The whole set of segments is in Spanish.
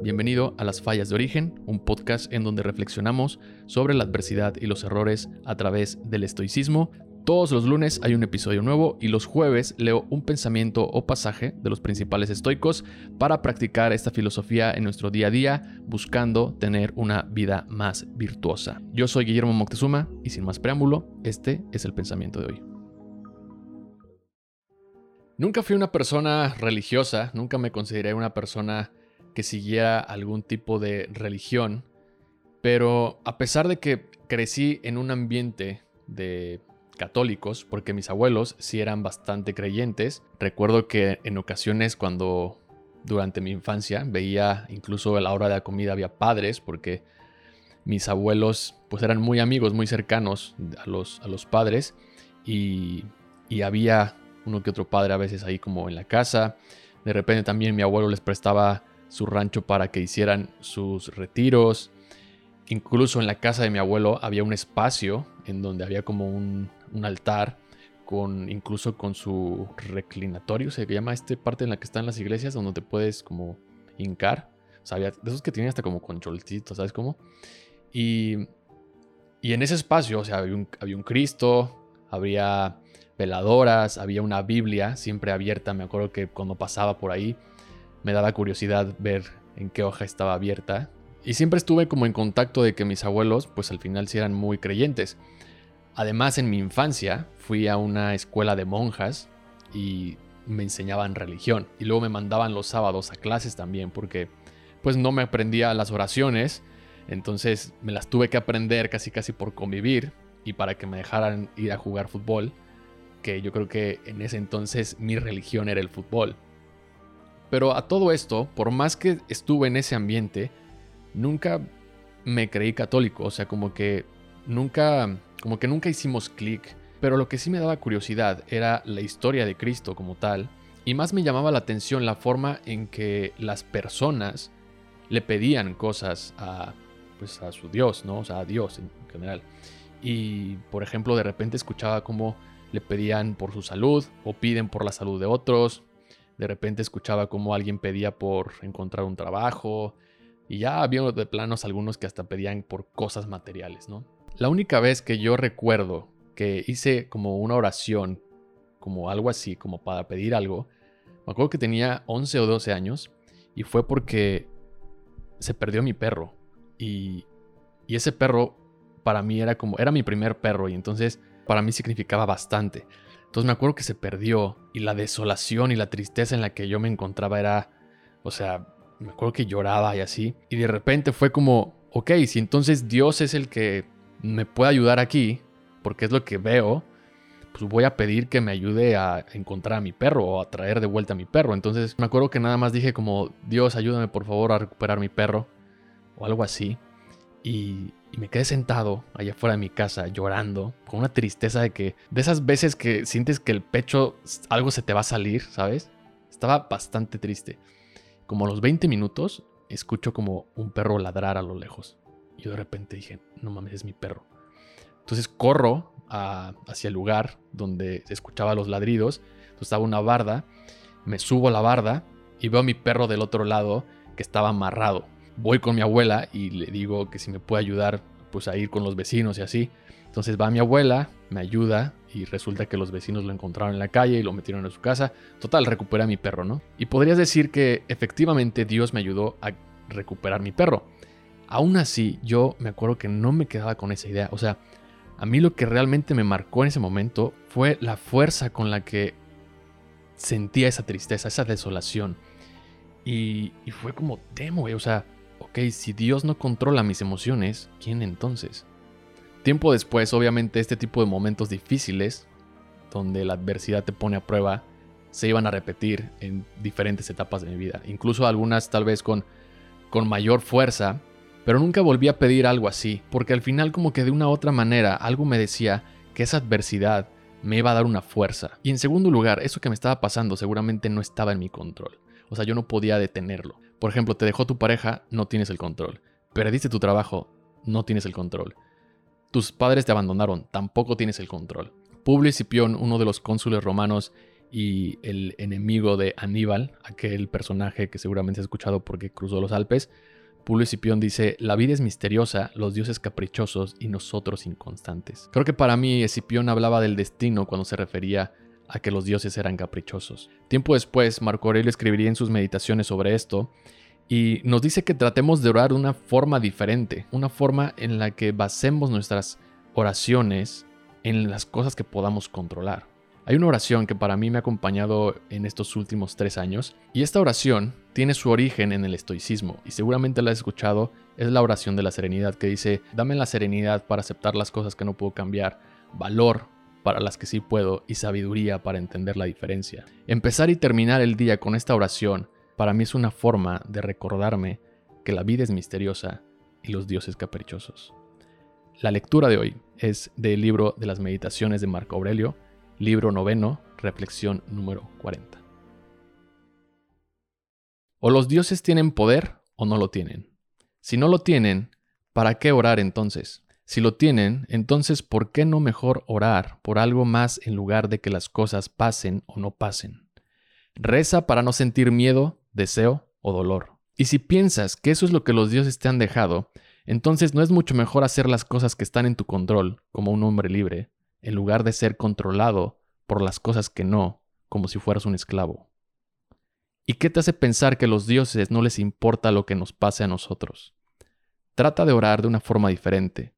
Bienvenido a Las Fallas de Origen, un podcast en donde reflexionamos sobre la adversidad y los errores a través del estoicismo. Todos los lunes hay un episodio nuevo y los jueves leo un pensamiento o pasaje de los principales estoicos para practicar esta filosofía en nuestro día a día, buscando tener una vida más virtuosa. Yo soy Guillermo Moctezuma y sin más preámbulo, este es el pensamiento de hoy. Nunca fui una persona religiosa, nunca me consideré una persona que siguiera algún tipo de religión, pero a pesar de que crecí en un ambiente de católicos, porque mis abuelos sí eran bastante creyentes, recuerdo que en ocasiones cuando durante mi infancia veía incluso a la hora de la comida había padres, porque mis abuelos pues eran muy amigos, muy cercanos a los, a los padres, y, y había uno que otro padre a veces ahí como en la casa. De repente también mi abuelo les prestaba su rancho para que hicieran sus retiros. Incluso en la casa de mi abuelo había un espacio en donde había como un, altar con incluso con su reclinatorio, se llama esta parte en la que están las iglesias donde te puedes como hincar. O sea, de esos que tienen hasta como concholcitos, ¿sabes cómo? Y, y en ese espacio, o sea, había un, había un Cristo, había veladoras, había una Biblia siempre abierta. Me acuerdo que cuando pasaba por ahí me daba curiosidad ver en qué hoja estaba abierta. Y siempre estuve como en contacto de que mis abuelos, pues al final sí eran muy creyentes. Además, en mi infancia fui a una escuela de monjas y me enseñaban religión. Y luego me mandaban los sábados a clases también porque pues no me aprendía las oraciones. Entonces me las tuve que aprender casi casi por convivir y para que me dejaran ir a jugar fútbol. Que yo creo que en ese entonces mi religión era el fútbol. Pero a todo esto, por más que estuve en ese ambiente, nunca me creí católico, o sea, como que nunca como que nunca hicimos clic, pero lo que sí me daba curiosidad era la historia de Cristo como tal, y más me llamaba la atención la forma en que las personas le pedían cosas a pues a su Dios, ¿no? O sea, a Dios en general. Y por ejemplo, de repente escuchaba cómo le pedían por su salud o piden por la salud de otros, de repente escuchaba como alguien pedía por encontrar un trabajo. Y ya había de planos algunos que hasta pedían por cosas materiales, ¿no? La única vez que yo recuerdo que hice como una oración, como algo así, como para pedir algo, me acuerdo que tenía 11 o 12 años y fue porque se perdió mi perro. Y, y ese perro para mí era como, era mi primer perro y entonces para mí significaba bastante. Entonces me acuerdo que se perdió y la desolación y la tristeza en la que yo me encontraba era, o sea, me acuerdo que lloraba y así. Y de repente fue como, ok, si entonces Dios es el que me puede ayudar aquí, porque es lo que veo, pues voy a pedir que me ayude a encontrar a mi perro o a traer de vuelta a mi perro. Entonces me acuerdo que nada más dije como, Dios, ayúdame por favor a recuperar mi perro o algo así. Y, me quedé sentado allá afuera de mi casa llorando, con una tristeza de que, de esas veces que sientes que el pecho algo se te va a salir, ¿sabes? Estaba bastante triste. Como a los 20 minutos, escucho como un perro ladrar a lo lejos. Y yo de repente dije, no mames, es mi perro. Entonces corro hacia el lugar donde se escuchaba los ladridos. Entonces estaba una barda, me subo a la barda y veo a mi perro del otro lado que estaba amarrado voy con mi abuela y le digo que si me puede ayudar pues a ir con los vecinos y así. Entonces va mi abuela, me ayuda y resulta que los vecinos lo encontraron en la calle y lo metieron en su casa. Total, recupera a mi perro, ¿no? Y podrías decir que efectivamente Dios me ayudó a recuperar mi perro. Aún así, yo me acuerdo que no me quedaba con esa idea. O sea, a mí lo que realmente me marcó en ese momento fue la fuerza con la que sentía esa tristeza, esa desolación. Y, fue como, demo, güey. O sea, ok, si Dios no controla mis emociones, ¿quién entonces? Tiempo después, obviamente, este tipo de momentos difíciles, donde la adversidad te pone a prueba, se iban a repetir en diferentes etapas de mi vida. Incluso algunas tal vez con, con mayor fuerza, pero nunca volví a pedir algo así, porque al final como que de una u otra manera algo me decía que esa adversidad me iba a dar una fuerza. Y en segundo lugar, eso que me estaba pasando seguramente no estaba en mi control. O sea, yo no podía detenerlo. Por ejemplo, te dejó tu pareja, no tienes el control. Perdiste tu trabajo, no tienes el control. Tus padres te abandonaron, tampoco tienes el control. Publio Escipión, uno de los cónsules romanos, y el enemigo de Aníbal, aquel personaje que seguramente has escuchado porque cruzó los Alpes, Publio Escipión dice, la vida es misteriosa, los dioses caprichosos y nosotros inconstantes. Creo que para mí Escipión hablaba del destino cuando se refería a que los dioses eran caprichosos. Tiempo después, Marco Aurelio escribiría en sus meditaciones sobre esto y nos dice que tratemos de orar de una forma diferente, una forma en la que basemos nuestras oraciones en las cosas que podamos controlar. Hay una oración que para mí me ha acompañado en estos últimos tres años y esta oración tiene su origen en el estoicismo y seguramente la has escuchado, es la oración de la serenidad que dice, dame la serenidad para aceptar las cosas que no puedo cambiar, valor para las que sí puedo y sabiduría para entender la diferencia. Empezar y terminar el día con esta oración para mí es una forma de recordarme que la vida es misteriosa y los dioses caprichosos. La lectura de hoy es del libro de las meditaciones de Marco Aurelio, libro noveno, reflexión número 40. O los dioses tienen poder o no lo tienen. Si no lo tienen, ¿para qué orar entonces? Si lo tienen, entonces ¿por qué no mejor orar por algo más en lugar de que las cosas pasen o no pasen? Reza para no sentir miedo, deseo o dolor. Y si piensas que eso es lo que los dioses te han dejado, entonces no es mucho mejor hacer las cosas que están en tu control, como un hombre libre, en lugar de ser controlado por las cosas que no, como si fueras un esclavo. ¿Y qué te hace pensar que a los dioses no les importa lo que nos pase a nosotros? Trata de orar de una forma diferente.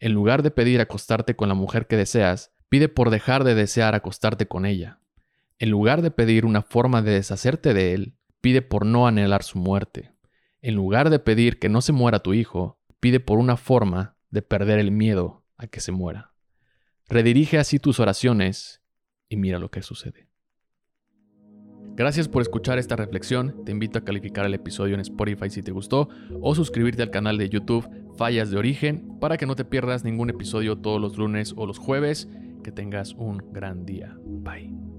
En lugar de pedir acostarte con la mujer que deseas, pide por dejar de desear acostarte con ella. En lugar de pedir una forma de deshacerte de él, pide por no anhelar su muerte. En lugar de pedir que no se muera tu hijo, pide por una forma de perder el miedo a que se muera. Redirige así tus oraciones y mira lo que sucede. Gracias por escuchar esta reflexión. Te invito a calificar el episodio en Spotify si te gustó o suscribirte al canal de YouTube Fallas de Origen para que no te pierdas ningún episodio todos los lunes o los jueves. Que tengas un gran día. Bye.